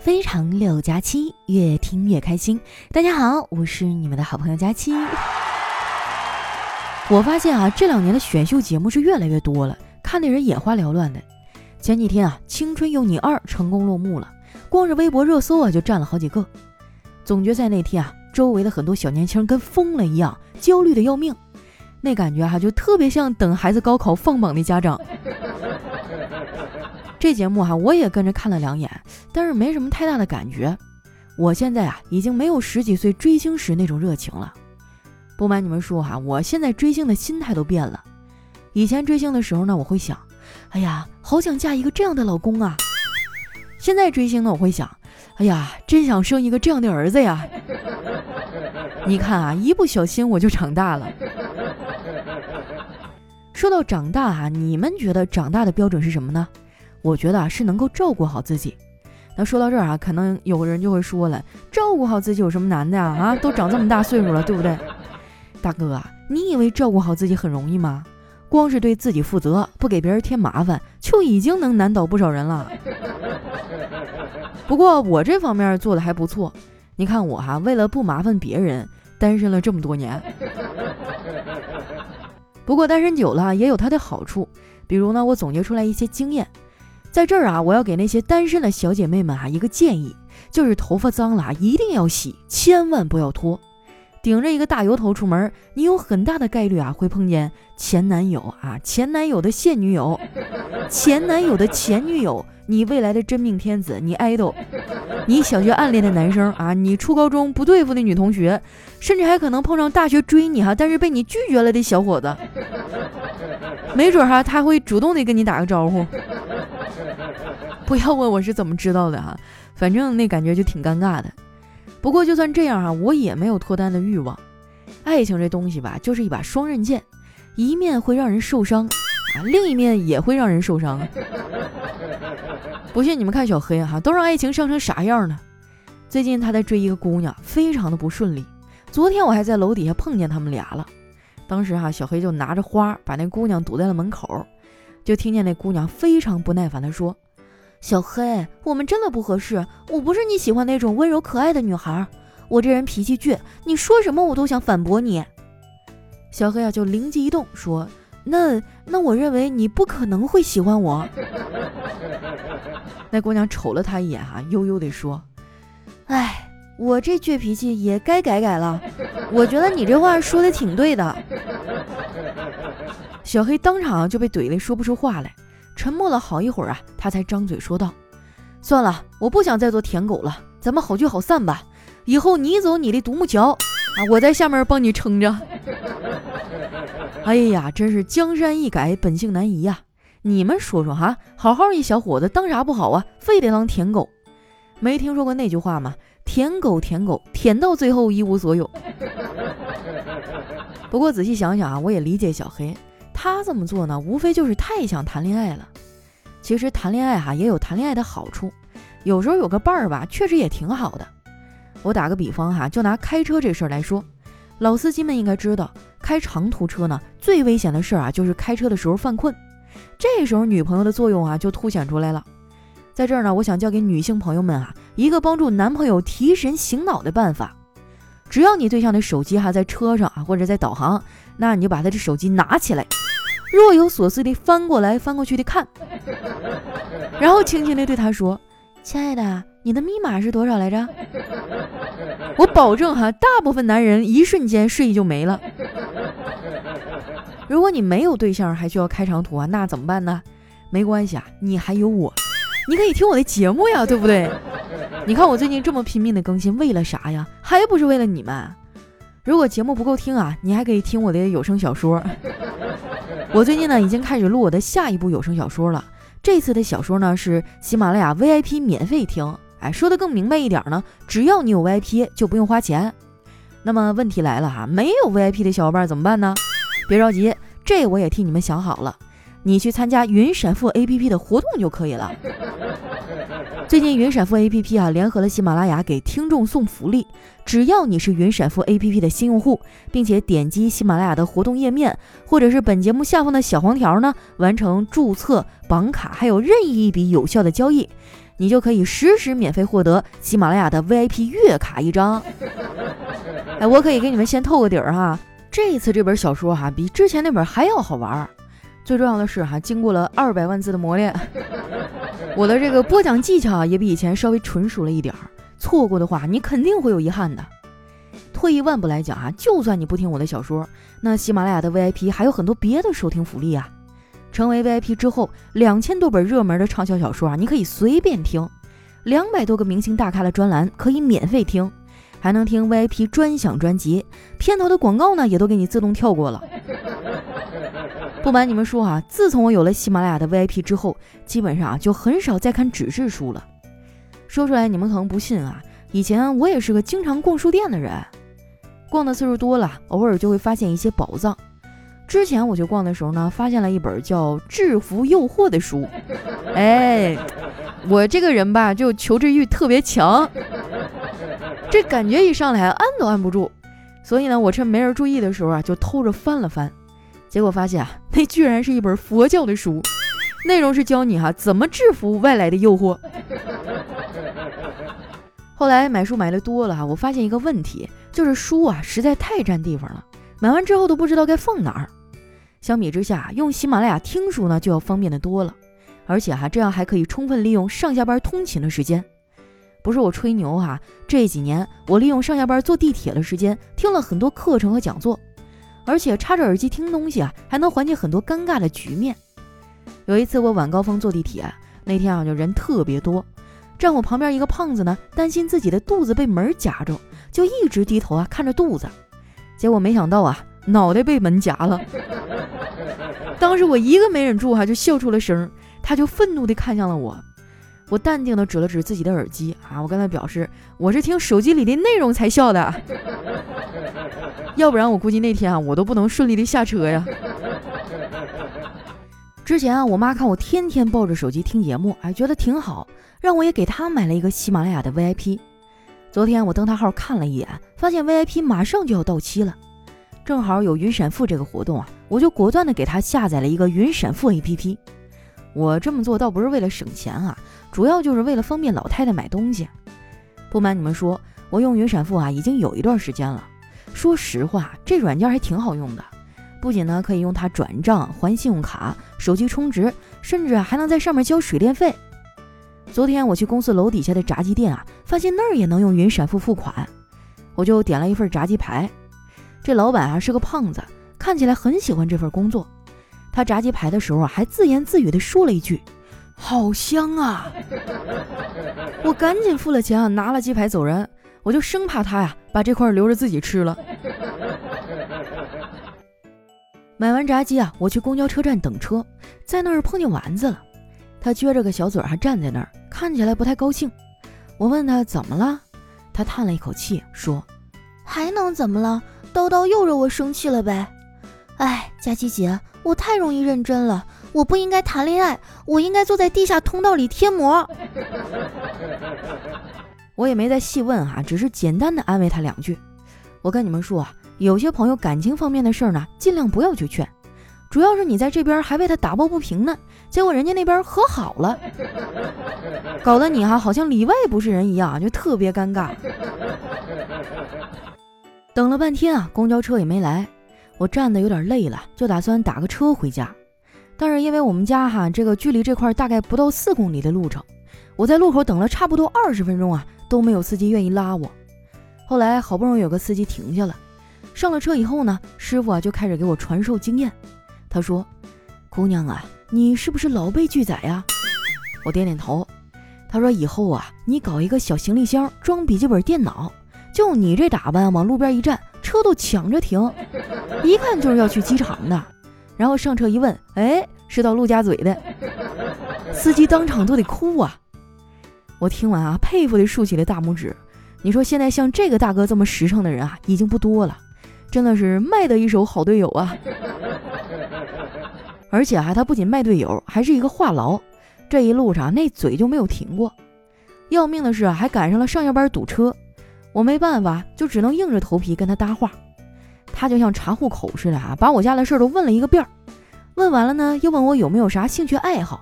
非常六加七，越听越开心。大家好，我是你们的好朋友佳期。我发现啊，这两年的选秀节目是越来越多了，看的人眼花缭乱的。前几天啊，《青春有你二》成功落幕了，光是微博热搜啊就占了好几个。总决赛那天啊，周围的很多小年轻跟疯了一样，焦虑的要命，那感觉哈就特别像等孩子高考放榜的家长。这节目哈，我也跟着看了两眼，但是没什么太大的感觉。我现在啊，已经没有十几岁追星时那种热情了。不瞒你们说哈，我现在追星的心态都变了。以前追星的时候呢，我会想，哎呀，好想嫁一个这样的老公啊。现在追星呢，我会想，哎呀，真想生一个这样的儿子呀。你看啊，一不小心我就长大了。说到长大哈，你们觉得长大的标准是什么呢？我觉得是能够照顾好自己。那说到这儿啊，可能有个人就会说了，照顾好自己有什么难的呀？啊，都长这么大岁数了，对不对？大哥啊，你以为照顾好自己很容易吗？光是对自己负责，不给别人添麻烦，就已经能难倒不少人了。不过我这方面做的还不错。你看我哈，为了不麻烦别人，单身了这么多年。不过单身久了也有它的好处，比如呢，我总结出来一些经验。在这儿啊，我要给那些单身的小姐妹们啊一个建议，就是头发脏了啊一定要洗，千万不要拖。顶着一个大油头出门，你有很大的概率啊会碰见前男友啊、前男友的现女友、前男友的前女友、你未来的真命天子、你 idol、你小学暗恋的男生啊、你初高中不对付的女同学，甚至还可能碰上大学追你哈，但是被你拒绝了的小伙子。没准哈他会主动的跟你打个招呼。不要问我是怎么知道的哈，反正那感觉就挺尴尬的。不过就算这样哈，我也没有脱单的欲望。爱情这东西吧，就是一把双刃剑，一面会让人受伤啊，另一面也会让人受伤。不信你们看小黑哈，都让爱情伤成啥样了。最近他在追一个姑娘，非常的不顺利。昨天我还在楼底下碰见他们俩了，当时哈小黑就拿着花把那姑娘堵在了门口，就听见那姑娘非常不耐烦的说。小黑，我们真的不合适。我不是你喜欢那种温柔可爱的女孩，我这人脾气倔，你说什么我都想反驳你。小黑啊，就灵机一动说：“那那我认为你不可能会喜欢我。”那姑娘瞅了他一眼，哈，悠悠地说：“哎，我这倔脾气也该改改了。我觉得你这话说的挺对的。”小黑当场就被怼得说不出话来。沉默了好一会儿啊，他才张嘴说道：“算了，我不想再做舔狗了，咱们好聚好散吧。以后你走你的独木桥啊，我在下面帮你撑着。”哎呀，真是江山易改，本性难移呀！你们说说哈，好好一小伙子当啥不好啊？非得当舔狗？没听说过那句话吗？舔狗舔狗舔到最后一无所有。不过仔细想想啊，我也理解小黑。他这么做呢，无非就是太想谈恋爱了。其实谈恋爱哈也有谈恋爱的好处，有时候有个伴儿吧，确实也挺好的。我打个比方哈，就拿开车这事儿来说，老司机们应该知道，开长途车呢最危险的事儿啊，就是开车的时候犯困。这时候女朋友的作用啊就凸显出来了。在这儿呢，我想教给女性朋友们啊一个帮助男朋友提神醒脑的办法。只要你对象的手机哈在车上啊或者在导航，那你就把他的手机拿起来。若有所思地翻过来翻过去的看，然后轻轻地对他说：“亲爱的，你的密码是多少来着？”我保证哈，大部分男人一瞬间睡意就没了。如果你没有对象还需要开长途啊，那怎么办呢？没关系啊，你还有我，你可以听我的节目呀，对不对？你看我最近这么拼命的更新，为了啥呀？还不是为了你们。如果节目不够听啊，你还可以听我的有声小说。我最近呢已经开始录我的下一部有声小说了。这次的小说呢是喜马拉雅 VIP 免费听。哎，说的更明白一点呢，只要你有 VIP 就不用花钱。那么问题来了哈，没有 VIP 的小伙伴怎么办呢？别着急，这我也替你们想好了，你去参加云闪付 APP 的活动就可以了。最近云闪付 APP 啊，联合了喜马拉雅给听众送福利，只要你是云闪付 APP 的新用户，并且点击喜马拉雅的活动页面，或者是本节目下方的小黄条呢，完成注册、绑卡，还有任意一笔有效的交易，你就可以实时免费获得喜马拉雅的 VIP 月卡一张。哎，我可以给你们先透个底儿哈，这次这本小说哈，比之前那本还要好玩。最重要的是哈，经过了二百万字的磨练，我的这个播讲技巧啊也比以前稍微纯熟了一点儿。错过的话，你肯定会有遗憾的。退一万步来讲啊，就算你不听我的小说，那喜马拉雅的 VIP 还有很多别的收听福利啊。成为 VIP 之后，两千多本热门的畅销小说啊，你可以随便听；两百多个明星大咖的专栏可以免费听，还能听 VIP 专享专辑，片头的广告呢也都给你自动跳过了。不瞒你们说啊，自从我有了喜马拉雅的 VIP 之后，基本上啊就很少再看纸质书了。说出来你们可能不信啊，以前我也是个经常逛书店的人，逛的次数多了，偶尔就会发现一些宝藏。之前我去逛的时候呢，发现了一本叫《制服诱惑》的书。哎，我这个人吧，就求知欲特别强，这感觉一上来按都按不住，所以呢，我趁没人注意的时候啊，就偷着翻了翻。结果发现啊，那居然是一本佛教的书，内容是教你哈怎么制服外来的诱惑。后来买书买的多了哈，我发现一个问题，就是书啊实在太占地方了，买完之后都不知道该放哪儿。相比之下，用喜马拉雅听书呢就要方便的多了，而且哈这样还可以充分利用上下班通勤的时间。不是我吹牛哈，这几年我利用上下班坐地铁的时间听了很多课程和讲座。而且插着耳机听东西啊，还能缓解很多尴尬的局面。有一次我晚高峰坐地铁，那天啊就人特别多，站我旁边一个胖子呢，担心自己的肚子被门夹着，就一直低头啊看着肚子。结果没想到啊，脑袋被门夹了。当时我一个没忍住哈，就笑出了声，他就愤怒地看向了我。我淡定的指了指自己的耳机啊，我跟他表示我是听手机里的内容才笑的。要不然我估计那天啊，我都不能顺利的下车呀。之前啊，我妈看我天天抱着手机听节目，哎，觉得挺好，让我也给她买了一个喜马拉雅的 VIP。昨天我登她号看了一眼，发现 VIP 马上就要到期了，正好有云闪付这个活动啊，我就果断的给她下载了一个云闪付 APP。我这么做倒不是为了省钱啊，主要就是为了方便老太太买东西。不瞒你们说，我用云闪付啊，已经有一段时间了。说实话，这软件还挺好用的，不仅呢可以用它转账、还信用卡、手机充值，甚至还能在上面交水电费。昨天我去公司楼底下的炸鸡店啊，发现那儿也能用云闪付付款，我就点了一份炸鸡排。这老板啊是个胖子，看起来很喜欢这份工作。他炸鸡排的时候，还自言自语地说了一句：“好香啊！” 我赶紧付了钱啊，拿了鸡排走人。我就生怕他呀把这块留着自己吃了。买完炸鸡啊，我去公交车站等车，在那儿碰见丸子了。他撅着个小嘴，还站在那儿，看起来不太高兴。我问他怎么了，他叹了一口气说：“还能怎么了？叨叨又惹我生气了呗。哎，佳琪姐，我太容易认真了，我不应该谈恋爱，我应该坐在地下通道里贴膜。”我也没再细问啊，只是简单的安慰他两句。我跟你们说啊，有些朋友感情方面的事儿呢，尽量不要去劝。主要是你在这边还为他打抱不平呢，结果人家那边和好了，搞得你哈好像里外不是人一样，就特别尴尬。等了半天啊，公交车也没来，我站的有点累了，就打算打个车回家。但是因为我们家哈这个距离这块大概不到四公里的路程，我在路口等了差不多二十分钟啊。都没有司机愿意拉我，后来好不容易有个司机停下了，上了车以后呢，师傅啊就开始给我传授经验。他说：“姑娘啊，你是不是老被拒载呀？”我点点头。他说：“以后啊，你搞一个小行李箱装笔记本电脑，就你这打扮往路边一站，车都抢着停，一看就是要去机场的。然后上车一问，哎，是到陆家嘴的，司机当场都得哭啊。”我听完啊，佩服的竖起了大拇指。你说现在像这个大哥这么实诚的人啊，已经不多了，真的是卖的一手好队友啊！而且啊，他不仅卖队友，还是一个话痨。这一路上那嘴就没有停过。要命的是，还赶上了上下班堵车，我没办法，就只能硬着头皮跟他搭话。他就像查户口似的啊，把我家的事儿都问了一个遍儿。问完了呢，又问我有没有啥兴趣爱好。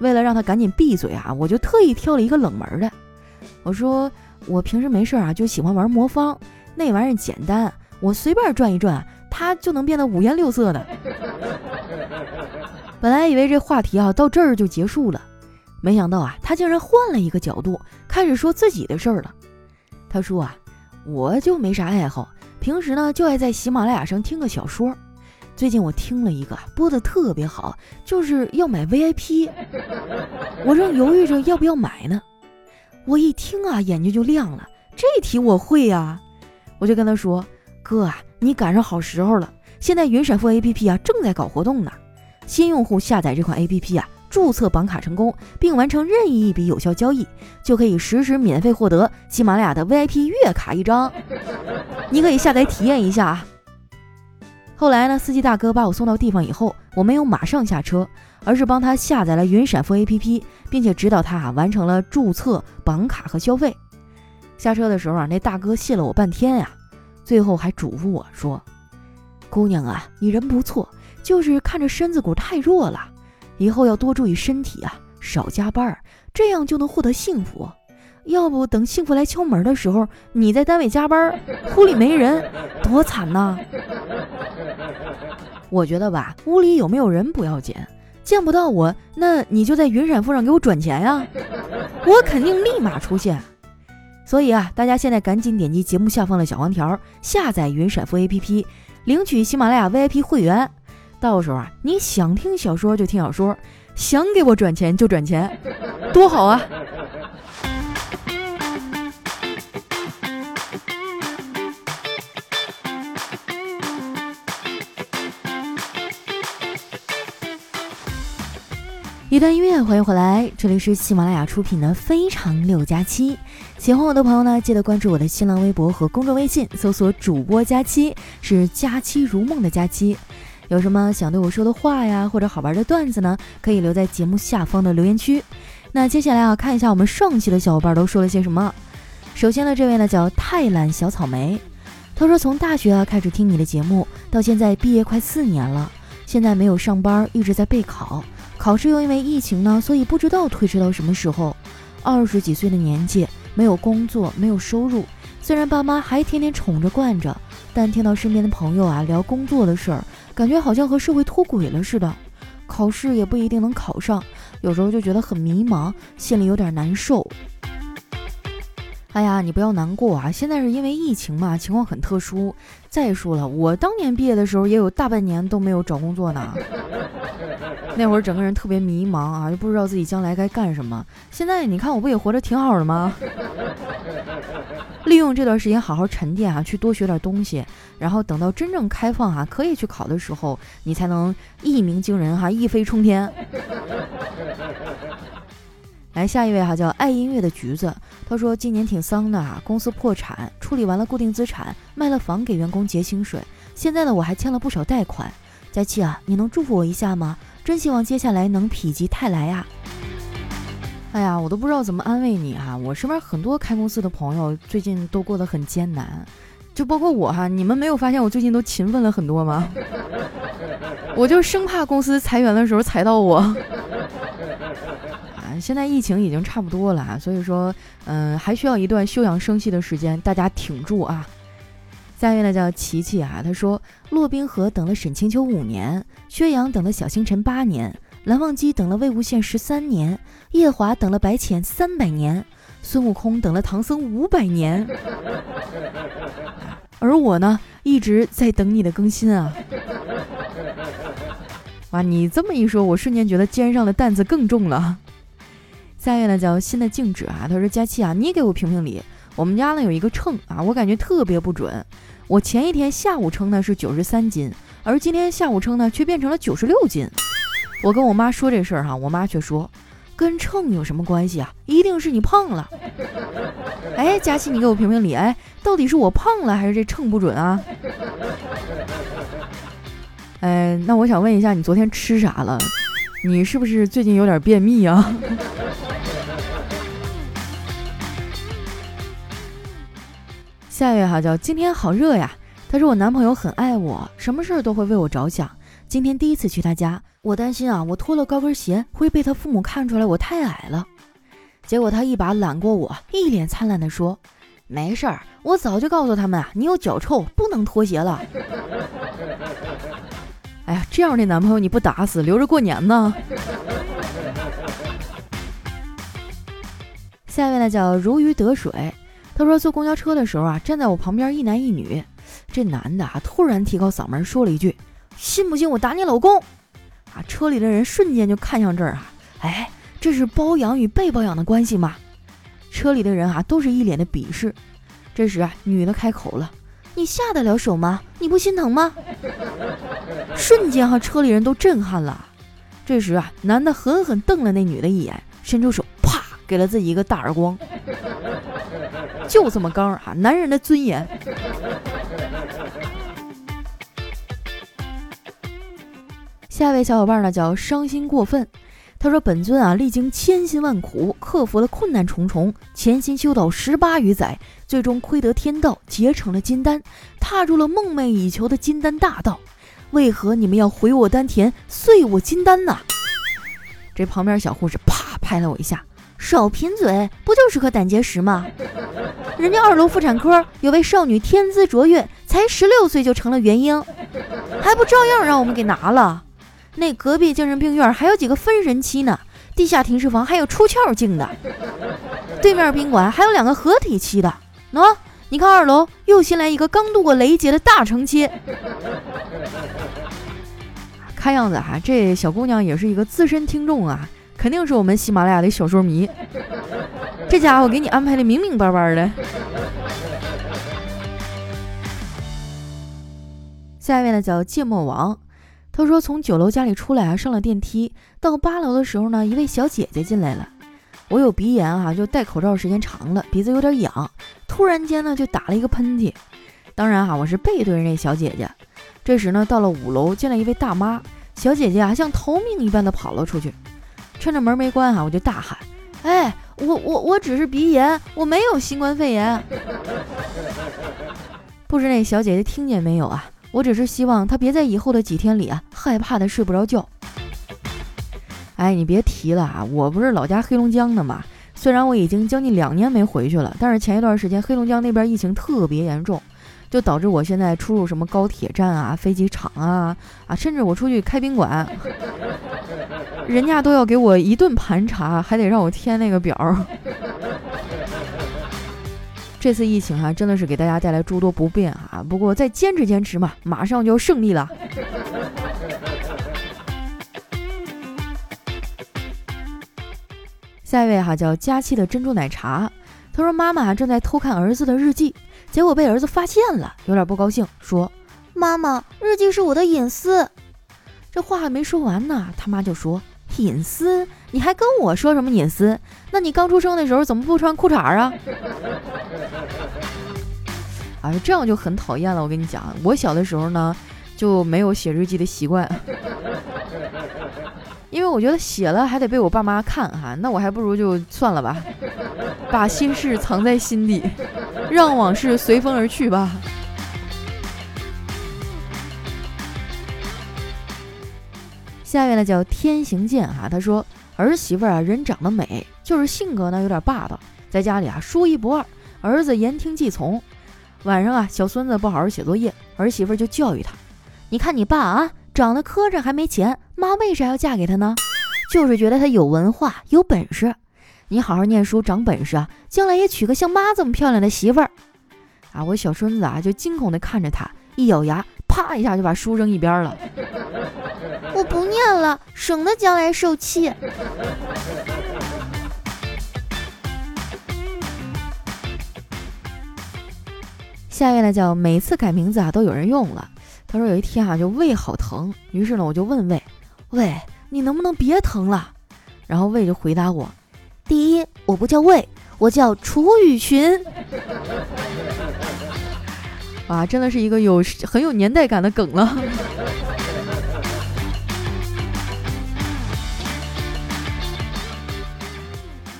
为了让他赶紧闭嘴啊，我就特意挑了一个冷门的。我说我平时没事啊，就喜欢玩魔方，那玩意儿简单，我随便转一转，它就能变得五颜六色的。本来以为这话题啊到这儿就结束了，没想到啊，他竟然换了一个角度，开始说自己的事儿了。他说啊，我就没啥爱好，平时呢就爱在喜马拉雅上听个小说。最近我听了一个播的特别好，就是要买 VIP，我正犹豫着要不要买呢。我一听啊，眼睛就亮了，这题我会呀，我就跟他说：“哥啊，你赶上好时候了，现在云闪付 APP 啊正在搞活动呢，新用户下载这款 APP 啊，注册绑卡成功并完成任意一笔有效交易，就可以实时免费获得喜马拉雅的 VIP 月卡一张，你可以下载体验一下啊。”后来呢，司机大哥把我送到地方以后，我没有马上下车，而是帮他下载了云闪付 APP，并且指导他啊完成了注册、绑卡和消费。下车的时候啊，那大哥谢了我半天呀，最后还嘱咐我说：“姑娘啊，你人不错，就是看着身子骨太弱了，以后要多注意身体啊，少加班，这样就能获得幸福。”要不等幸福来敲门的时候，你在单位加班，屋里没人，多惨呐！我觉得吧，屋里有没有人不要紧，见不到我，那你就在云闪付上给我转钱呀，我肯定立马出现。所以啊，大家现在赶紧点击节目下方的小黄条，下载云闪付 APP，领取喜马拉雅 VIP 会员。到时候啊，你想听小说就听小说，想给我转钱就转钱，多好啊！一段音乐，欢迎回来，这里是喜马拉雅出品的《非常六加七》。喜欢我的朋友呢，记得关注我的新浪微博和公众微信，搜索“主播佳期”，是“佳期如梦”的佳期。有什么想对我说的话呀，或者好玩的段子呢，可以留在节目下方的留言区。那接下来啊，看一下我们上期的小伙伴都说了些什么。首先呢，这位呢叫太懒小草莓，他说从大学啊开始听你的节目，到现在毕业快四年了，现在没有上班，一直在备考。考试又因为疫情呢，所以不知道推迟到什么时候。二十几岁的年纪，没有工作，没有收入。虽然爸妈还天天宠着惯着，但听到身边的朋友啊聊工作的事儿，感觉好像和社会脱轨了似的。考试也不一定能考上，有时候就觉得很迷茫，心里有点难受。哎呀，你不要难过啊！现在是因为疫情嘛，情况很特殊。再说了，我当年毕业的时候也有大半年都没有找工作呢。那会儿整个人特别迷茫啊，就不知道自己将来该干什么。现在你看，我不也活着挺好的吗？利用这段时间好好沉淀啊，去多学点东西，然后等到真正开放啊，可以去考的时候，你才能一鸣惊人哈，一飞冲天。来下一位哈，叫爱音乐的橘子。他说今年挺丧的啊，公司破产，处理完了固定资产，卖了房给员工结薪水。现在呢，我还欠了不少贷款。佳期啊，你能祝福我一下吗？真希望接下来能否极泰来啊。哎呀，我都不知道怎么安慰你哈。我身边很多开公司的朋友最近都过得很艰难，就包括我哈。你们没有发现我最近都勤奋了很多吗？我就生怕公司裁员的时候裁到我。啊现在疫情已经差不多了，所以说，嗯，还需要一段休养生息的时间，大家挺住啊。下一位呢叫琪琪啊，他说：骆宾河等了沈清秋五年，薛洋等了小星辰八年，蓝忘机等了魏无羡十三年，夜华等了白浅三百年，孙悟空等了唐僧五百年，而我呢，一直在等你的更新啊。哇，你这么一说，我瞬间觉得肩上的担子更重了。下一位呢叫新的静止啊，他说佳期啊，你给我评评理。我们家呢有一个秤啊，我感觉特别不准。我前一天下午称呢是九十三斤，而今天下午称呢却变成了九十六斤。我跟我妈说这事儿、哈，我妈却说，跟秤有什么关系啊？一定是你胖了。哎，佳琪，你给我评评理，哎，到底是我胖了还是这秤不准啊？哎，那我想问一下，你昨天吃啥了？你是不是最近有点便秘啊？下一位哈叫今天好热呀，他说我男朋友很爱我，什么事儿都会为我着想。今天第一次去他家，我担心啊，我脱了高跟鞋会被他父母看出来我太矮了。结果他一把揽过我，一脸灿烂地说：“没事儿，我早就告诉他们啊，你有脚臭，不能脱鞋了。”哎呀，这样的男朋友你不打死留着过年呢？下面呢叫如鱼得水。他说坐公交车的时候啊，站在我旁边一男一女，这男的啊突然提高嗓门说了一句：“信不信我打你老公？”啊，车里的人瞬间就看向这儿啊，哎，这是包养与被包养的关系吗？车里的人啊都是一脸的鄙视。这时啊，女的开口了：“你下得了手吗？你不心疼吗？”瞬间哈，车里人都震撼了。这时啊，男的狠狠瞪了那女的一眼，伸出手。啪给了自己一个大耳光，就这么刚啊！男人的尊严。下一位小伙伴呢叫伤心过分，他说：“本尊啊，历经千辛万苦，克服了困难重重，潜心修道十八余载，最终窥得天道，结成了金丹，踏入了梦寐以求的金丹大道。为何你们要毁我丹田，碎我金丹呢？”这旁边小护士啪拍了我一下。少贫嘴，不就是颗胆结石吗？人家二楼妇产科有位少女天资卓越，才十六岁就成了元婴，还不照样让我们给拿了？那隔壁精神病院还有几个分神期呢，地下停尸房还有出窍镜的，对面宾馆还有两个合体期的。喏，你看二楼又新来一个刚度过雷劫的大成期。看样子哈，这小姑娘也是一个资深听众啊。肯定是我们喜马拉雅的小说迷，这家伙给你安排的明明白白的。下一位呢叫芥末王，他说从九楼家里出来啊，上了电梯，到八楼的时候呢，一位小姐姐进来了。我有鼻炎啊，就戴口罩时间长了，鼻子有点痒，突然间呢就打了一个喷嚏。当然哈，我是背对着那小姐姐。这时呢，到了五楼，见了一位大妈，小姐姐啊像逃命一般的跑了出去。趁着门没关啊，我就大喊：“哎，我我我只是鼻炎，我没有新冠肺炎。” 不知那小姐姐听见没有啊？我只是希望他别在以后的几天里啊，害怕的睡不着觉。哎，你别提了啊！我不是老家黑龙江的嘛，虽然我已经将近两年没回去了，但是前一段时间黑龙江那边疫情特别严重。就导致我现在出入什么高铁站啊、飞机场啊啊，甚至我出去开宾馆，人家都要给我一顿盘查，还得让我填那个表。这次疫情啊，真的是给大家带来诸多不便啊。不过再坚持坚持嘛，马上就要胜利了。下一位哈叫佳期的珍珠奶茶，他说妈妈正在偷看儿子的日记。结果被儿子发现了，有点不高兴，说：“妈妈，日记是我的隐私。”这话还没说完呢，他妈就说：“隐私？你还跟我说什么隐私？那你刚出生的时候怎么不穿裤衩啊？”啊，这样就很讨厌了。我跟你讲，我小的时候呢就没有写日记的习惯，因为我觉得写了还得被我爸妈看哈，那我还不如就算了吧，把心事藏在心底。让往事随风而去吧。下一位呢叫天行健哈，他说儿媳妇啊人长得美，就是性格呢有点霸道，在家里啊说一不二，儿子言听计从。晚上啊小孙子不好好写作业，儿媳妇就教育他：“你看你爸啊长得磕碜还没钱，妈为啥要嫁给他呢？就是觉得他有文化有本事。”你好好念书，长本事啊，将来也娶个像妈这么漂亮的媳妇儿啊！我小孙子啊，就惊恐地看着他，一咬牙，啪一下就把书扔一边了。我不念了，省得将来受气。下一位呢，叫每次改名字啊都有人用了。他说有一天啊，就胃好疼，于是呢，我就问胃，胃，你能不能别疼了？然后胃就回答我。第一，我不叫胃，我叫楚雨荨。哇，真的是一个有很有年代感的梗了。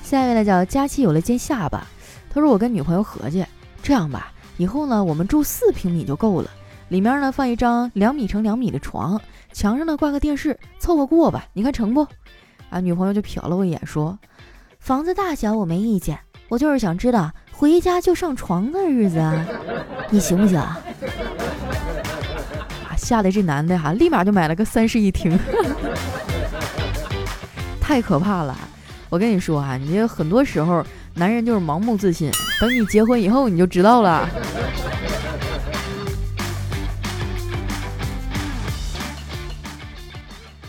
下一位呢，叫佳期有了尖下巴。他说：“我跟女朋友合计，这样吧，以后呢，我们住四平米就够了，里面呢放一张两米乘两米的床，墙上呢挂个电视，凑合过吧，你看成不？啊，女朋友就瞟了我一眼，说：“房子大小我没意见，我就是想知道回家就上床的日子，你行不行？”啊，吓得这男的哈，立马就买了个三室一厅，太可怕了。我跟你说啊，你这很多时候男人就是盲目自信，等你结婚以后你就知道了。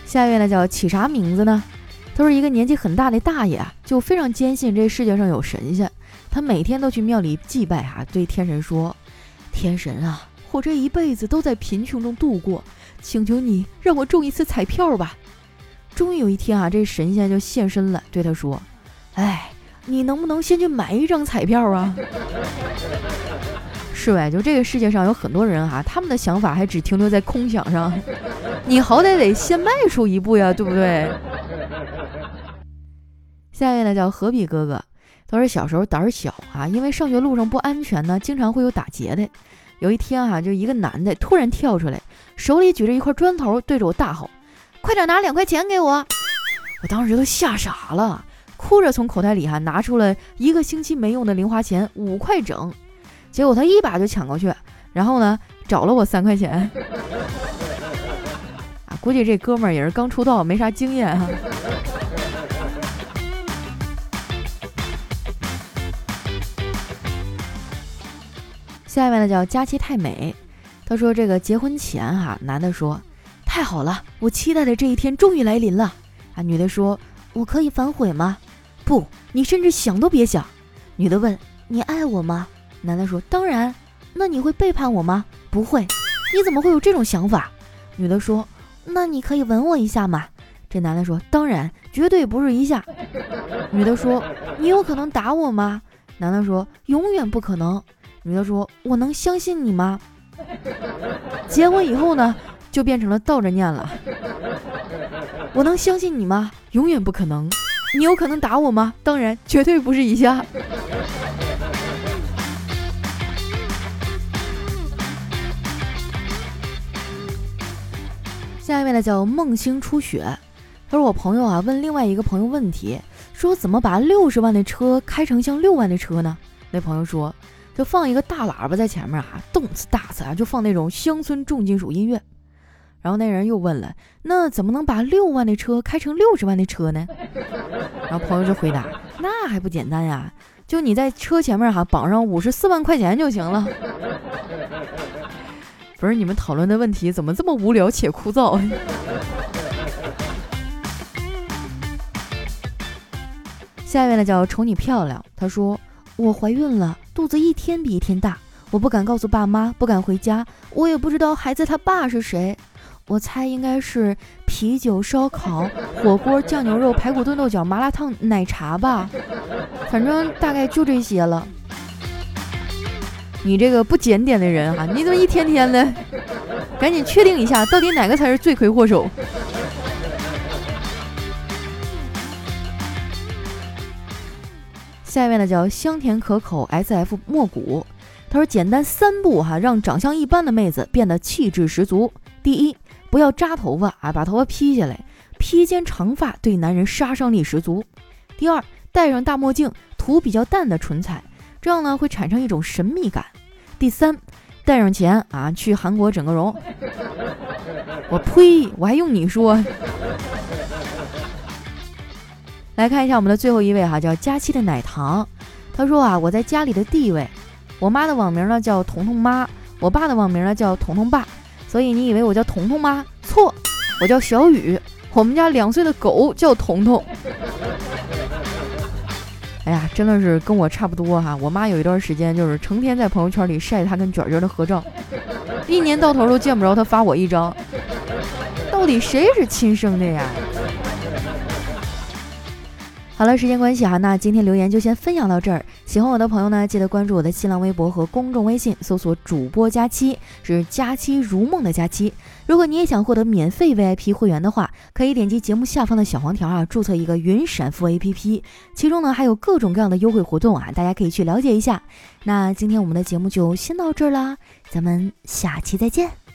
下一位呢叫起啥名字呢？他是一个年纪很大的大爷啊，就非常坚信这世界上有神仙，他每天都去庙里祭拜啊，对天神说：“天神啊，我这一辈子都在贫穷中度过，请求你让我中一次彩票吧。”终于有一天啊，这神仙就现身了，对他说：“哎，你能不能先去买一张彩票啊？” 是呗，就这个世界上有很多人啊，他们的想法还只停留在空想上，你好歹得先迈出一步呀，对不对？下一位呢叫何必哥哥，他说小时候胆小啊，因为上学路上不安全呢，经常会有打劫的。有一天啊，就一个男的突然跳出来，手里举着一块砖头，对着我大吼。快点拿两块钱给我！我当时都吓傻了，哭着从口袋里哈拿出了一个星期没用的零花钱五块整，结果他一把就抢过去，然后呢找了我三块钱。啊，估计这哥们儿也是刚出道，没啥经验哈。下面呢叫佳期太美，他说这个结婚前哈，男的说。太好了，我期待的这一天终于来临了。啊，女的说：“我可以反悔吗？”“不，你甚至想都别想。”女的问：“你爱我吗？”男的说：“当然。”“那你会背叛我吗？”“不会。”“你怎么会有这种想法？”女的说：“那你可以吻我一下吗？”这男的说：“当然，绝对不是一下。”女的说：“你有可能打我吗？”男的说：“永远不可能。”女的说：“我能相信你吗？”结婚以后呢？就变成了倒着念了。我能相信你吗？永远不可能。你有可能打我吗？当然，绝对不是一下。下一位呢叫梦星初雪，他说我朋友啊问另外一个朋友问题，说怎么把六十万的车开成像六万的车呢？那朋友说就放一个大喇叭在前面啊，动次打次啊，就放那种乡村重金属音乐。然后那人又问了：“那怎么能把六万的车开成六十万的车呢？” 然后朋友就回答：“那还不简单呀，就你在车前面哈绑上五十四万块钱就行了。”不是你们讨论的问题怎么这么无聊且枯燥？下一位呢叫瞅你漂亮，他说：“我怀孕了，肚子一天比一天大，我不敢告诉爸妈，不敢回家，我也不知道孩子他爸是谁。”我猜应该是啤酒、烧烤、火锅、酱牛肉、排骨炖豆角、麻辣烫、奶茶吧，反正大概就这些了。你这个不检点的人哈，你怎么一天天的？赶紧确定一下，到底哪个才是罪魁祸首？下一位呢叫香甜可口 S F 莫谷，他说简单三步哈，让长相一般的妹子变得气质十足。第一。不要扎头发啊，把头发披下来，披肩长发对男人杀伤力十足。第二，戴上大墨镜，涂比较淡的唇彩，这样呢会产生一种神秘感。第三，带上钱啊，去韩国整个容。我呸，我还用你说？来看一下我们的最后一位哈，叫佳期的奶糖。他说啊，我在家里的地位，我妈的网名呢叫彤彤妈，我爸的网名呢叫彤彤爸。所以你以为我叫彤彤吗？错，我叫小雨。我们家两岁的狗叫彤彤。哎呀，真的是跟我差不多哈。我妈有一段时间就是成天在朋友圈里晒她跟卷卷的合照，一年到头都见不着她发我一张。到底谁是亲生的呀？好了，时间关系哈，那今天留言就先分享到这儿。喜欢我的朋友呢，记得关注我的新浪微博和公众微信，搜索“主播佳期”，是“佳期如梦”的佳期。如果你也想获得免费 VIP 会员的话，可以点击节目下方的小黄条啊，注册一个云闪付 APP，其中呢还有各种各样的优惠活动啊，大家可以去了解一下。那今天我们的节目就先到这儿啦，咱们下期再见。